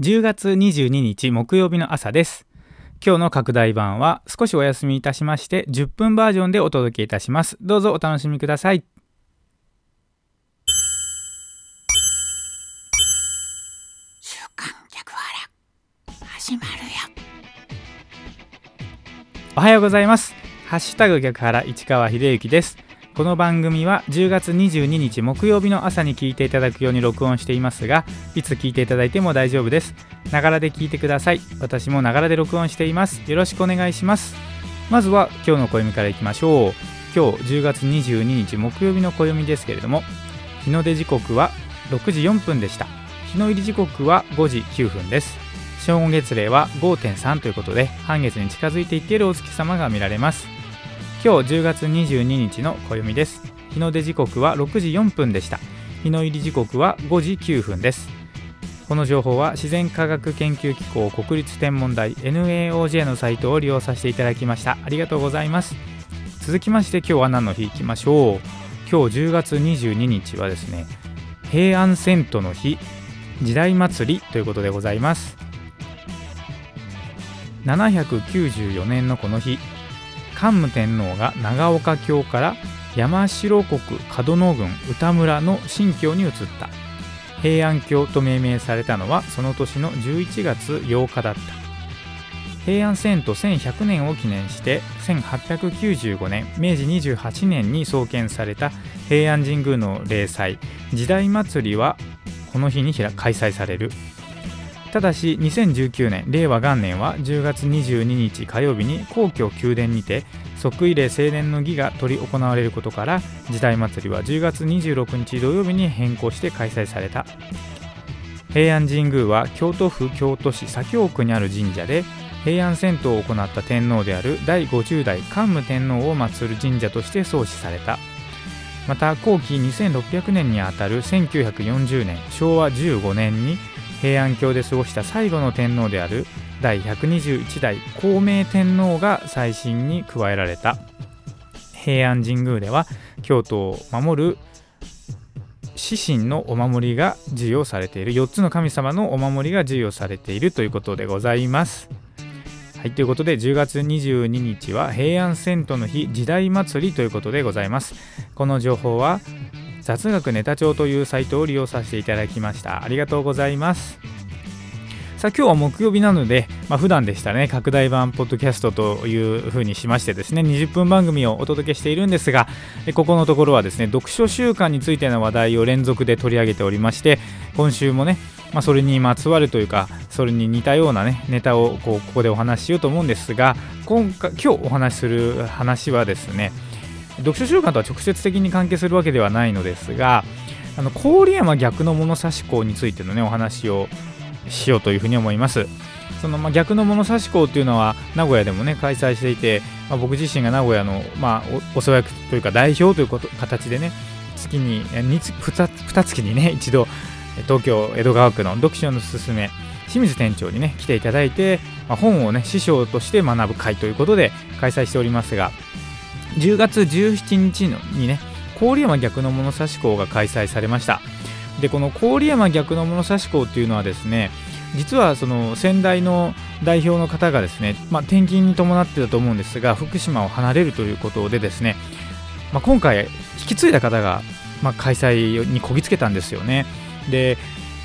10月22日木曜日の朝です。今日の拡大版は少しお休みいたしまして10分バージョンでお届けいたします。どうぞお楽しみください。週刊逆腹始まるよ。おはようございます。ハッシュタグ逆原市川秀幸ですこの番組は10月22日木曜日の朝に聞いていただくように録音していますがいつ聞いていただいても大丈夫です。ながらで聞いてください。私もながらで録音しています。よろしくお願いします。まずは今日の暦からいきましょう。今日10月22日木曜日の暦ですけれども日の出時刻は6時4分でした。日の入り時刻は5時9分です。正午月齢は5.3ということで半月に近づいていっているお月様が見られます。今日10月22日の暦です。日の出時刻は6時4分でした。日の入り時刻は5時9分です。この情報は自然科学研究機構国立天文台 NAOJ のサイトを利用させていただきました。ありがとうございます。続きまして今日は何の日いきましょう。今日10月22日はですね平安遷都の日時代祭りということでございます。794年のこの日。桓武天皇が長岡京から山城国門野郡歌村の新京に移った。平安京と命名されたのはその年の11月8日だった。平安遷都1100年を記念して1895年明治28年に創建された平安神宮の例祭。時代祭りはこの日に開催される。ただし2019年令和元年は10月22日火曜日に皇居宮殿にて即位礼青年の儀が執り行われることから時代祭りは10月26日土曜日に変更して開催された。平安神宮は京都府京都市左京区にある神社で平安遷都を行った天皇である第50代桓武天皇を祀る神社として創始された。また後期2600年にあたる1940年昭和15年に平安京で過ごした最後の天皇である第121代孝明天皇が再審に加えられた。平安神宮では京都を守る指針のお守りが授与されている。4つの神様のお守りが授与されているということでございます。はい、ということで10月22日は平安遷都の日時代祭りということでございます。この情報は雑学ネタ帳というサイトを利用させていただきました。ありがとうございます。さあ今日は木曜日なので、まあ、普段でしたね。拡大版ポッドキャストというふうにしましてですね20分番組をお届けしているんですがここのところはですね読書習慣についての話題を連続で取り上げておりまして今週もねまあ、それにまつわるというかそれに似たようなねネタをこうここでお話ししようと思うんですが今回今日お話しする話はですね読書習慣とは直接的に関係するわけではないのですがあの郡山逆の物差し校についてのねお話をしようというふうに思います。そのまあ逆の物差し校っていうのは名古屋でもね開催していて、まあ、僕自身が名古屋の、まあ、お世話役というか代表ということ形でね月に 2, 2, 2月にね一度東京江戸川区の読書のすすめ清水店長にね来ていただいて、まあ、本をね師匠として学ぶ会ということで開催しておりますが10月17日にね郡山逆の物差し校が開催されました。でこの郡山逆の物差し校っていうのはですね実はその先代の代表の方がですね、まあ、転勤に伴ってたと思うんですが福島を離れるということでですね、まあ、今回引き継いだ方が、まあ、開催にこぎつけたんですよね。で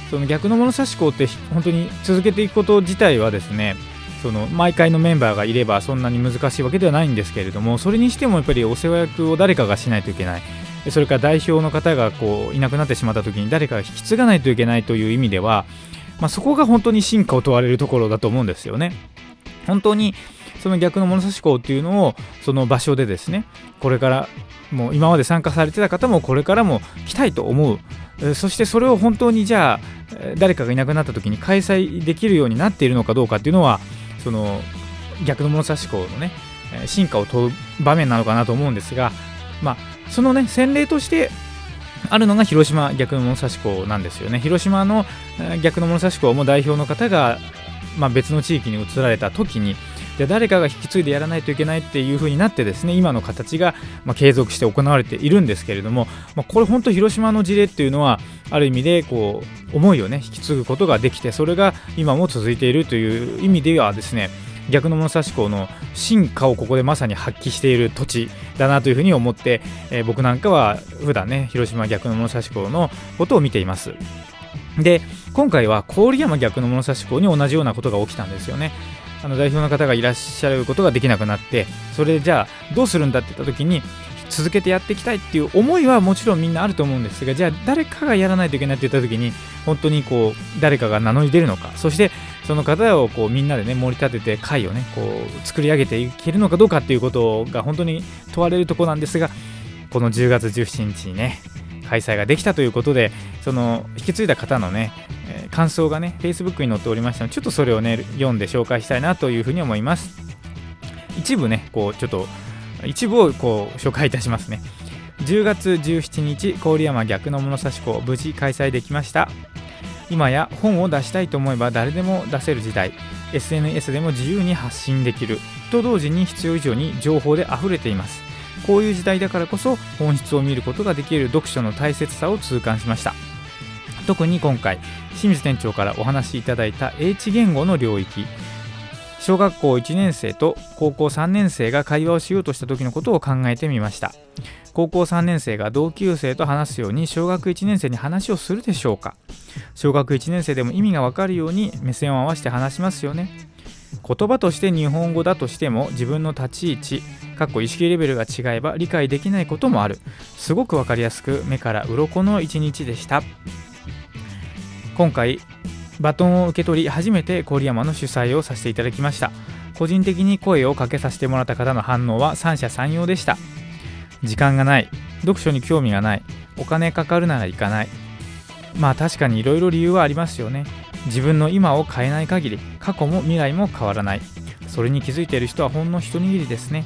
その逆の物差し校って本当に続けていくこと自体はですねその毎回のメンバーがいればそんなに難しいわけではないんですけれどもそれにしてもやっぱりお世話役を誰かがしないといけないそれから代表の方がこういなくなってしまった時に誰かが引き継がないといけないという意味では、まあ、そこが本当に進化を問われるところだと思うんですよね。本当にその逆の物差し校っていうのをその場所でですねこれからもう今まで参加されてた方もこれからも来たいと思うそしてそれを本当にじゃあ誰かがいなくなった時に開催できるようになっているのかどうかっていうのはその逆の物差し校のね進化を問う場面なのかなと思うんですが、まあ、そのね先例としてあるのが広島逆の物差し校なんですよね。広島の逆の物差し校も代表の方が、まあ、別の地域に移られた時にじゃ誰かが引き継いでやらないといけないっていう風になってですね今の形が、ま、継続して行われているんですけれども、ま、これ本当広島の事例っていうのはある意味でこう思いをね引き継ぐことができてそれが今も続いているという意味ではですね逆の物差し校の進化をここでまさに発揮している土地だなというふうに思って、えー、僕なんかは普段ね広島逆の物差し校のことを見ています。で今回は郡山逆の物差し校に同じようなことが起きたんですよね。あの代表の方がいらっしゃることができなくなってそれでじゃあどうするんだって言った時に続けてやっていきたいっていう思いはもちろんみんなあると思うんですがじゃあ誰かがやらないといけないって言った時に本当にこう誰かが名乗り出るのかそしてその方をこうみんなでね盛り立てて会をねこう作り上げていけるのかどうかっていうことが本当に問われるとこなんですがこの10月17日にね開催ができたということでその引き継いだ方のね、ー、感想がね Facebook に載っておりましたのでちょっとそれをね読んで紹介したいなというふうに思います。一部ねこうちょっと一部をこう紹介いたしますね。10月17日郡山逆の物差し子無事開催できました。今や本を出したいと思えば誰でも出せる時代。SNS でも自由に発信できる。と同時に必要以上に情報で溢れています。こういう時代だからこそ本質を見ることができる読書の大切さを痛感しました。特に今回清水店長からお話しいただいた英知言語の領域。小学校1年生と高校3年生が会話をしようとした時のことを考えてみました。高校3年生が同級生と話すように小学1年生に話をするでしょうか。小学1年生でも意味がわかるように目線を合わせて話しますよね。言葉として日本語だとしても自分の立ち位置かっこ意識レベルが違えば理解できないこともある。すごく分かりやすく目から鱗の一日でした。今回バトンを受け取り初めて郡山の主催をさせていただきました。個人的に声をかけさせてもらった方の反応は三者三様でした。時間がない。読書に興味がない。お金かかるなら行かない。まあ確かにいろいろ理由はありますよね。自分の今を変えない限り過去も未来も変わらない。それに気づいている人はほんの一握りですね。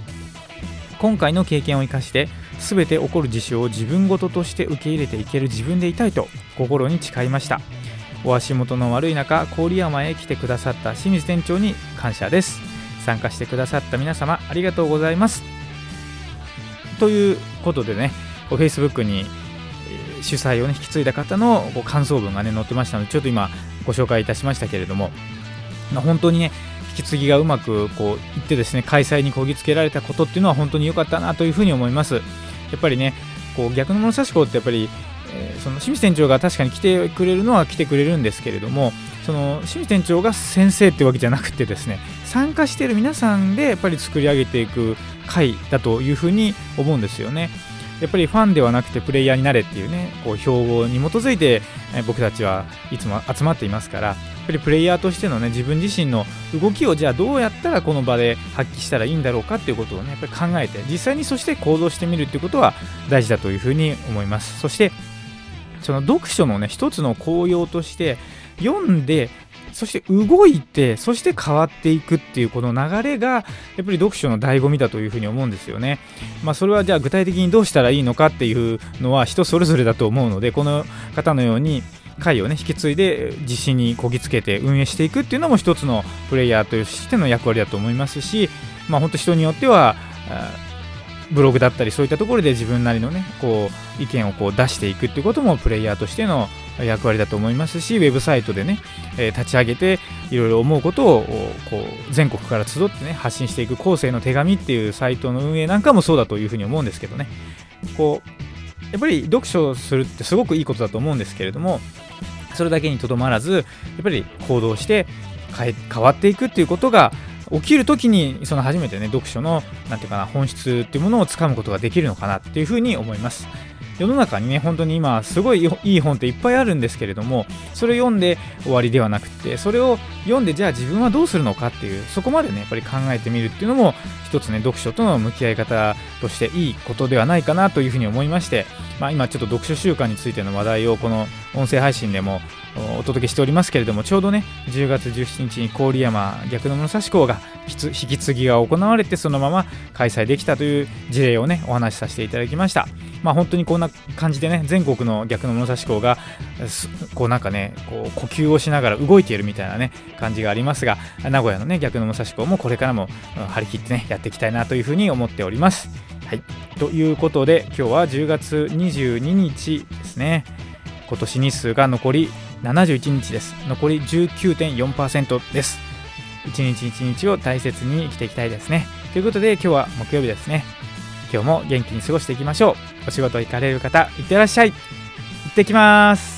今回の経験を生かして全て起こる事象を自分事として受け入れていける自分でいたいと心に誓いました。お足元の悪い中郡山へ来てくださった清水店長に感謝です。参加してくださった皆様ありがとうございます。ということでね Facebook に主催を、ね、引き継いだ方の感想文が、ね、載ってましたのでちょっと今ご紹介いたしましたけれども、ま、本当にね引き継ぎがうまくこういってですね開催にこぎつけられたことっていうのは本当に良かったなというふうに思います。やっぱりねこう逆の物差し子ってやっぱりえー、その清水店長が確かに来てくれるのは来てくれるんですけれどもその清水店長が先生ってわけじゃなくてですね参加している皆さんでやっぱり作り上げていく会だというふうに思うんですよね。やっぱりファンではなくてプレイヤーになれっていうねこう標語に基づいて、僕たちはいつも集まっていますからやっぱりプレイヤーとしてのね自分自身の動きをじゃあどうやったらこの場で発揮したらいいんだろうかっていうことをねやっぱり考えて実際にそして行動してみるっていうことは大事だというふうに思いますそしてその読書のね一つの効用として読んでそして動いてそして変わっていくっていうこの流れがやっぱり読書の醍醐味だというふうに思うんですよね。まあ、それはじゃあ具体的にどうしたらいいのかっていうのは人それぞれだと思うのでこの方のように回をね引き継いで実施にこぎつけて運営していくっていうのも一つのプレイヤーとしての役割だと思いますしまあ本当人によってはブログだったりそういったところで自分なりのねこう意見をこう出していくっていうこともプレイヤーとしての役割だと思いますしウェブサイトでね、え、立ち上げていろいろ思うことをこう全国から集ってね発信していく後世の手紙っていうサイトの運営なんかもそうだというふうに思うんですけどね。こうやっぱり読書するってすごくいいことだと思うんですけれどもそれだけにとどまらずやっぱり行動して変わっていくっていうことが起きる時にその初めてね読書の何て言うかな本質っていうものをつかむことができるのかなっていうふうに思います。世の中にね本当に今すごいいい本っていっぱいあるんですけれどもそれを読んで終わりではなくてそれを読んでじゃあ自分はどうするのかっていうそこまでねやっぱり考えてみるっていうのも一つね読書との向き合い方としていいことではないかなというふうに思いまして、まあ、今ちょっと読書習慣についての話題をこの音声配信でもお届けしておりますけれどもちょうどね10月17日に郡山逆の物差し校が引き継ぎが行われてそのまま開催できたという事例をねお話しさせていただきました。まあ本当にこんな感じでね全国の逆の物差し校がこうなんかねこう呼吸をしながら動いているみたいなね感じがありますが名古屋のね逆の武蔵校もこれからも張り切ってねやっていきたいなというふうに思っております。はい。ということで今日は10月22日ですね。今年日数が残り71日です。残り19.4%です。一日一日を大切に生きていきたいですね。ということで今日は木曜日ですね。今日も元気に過ごしていきましょう。お仕事行かれる方いってらっしゃい。行ってきます。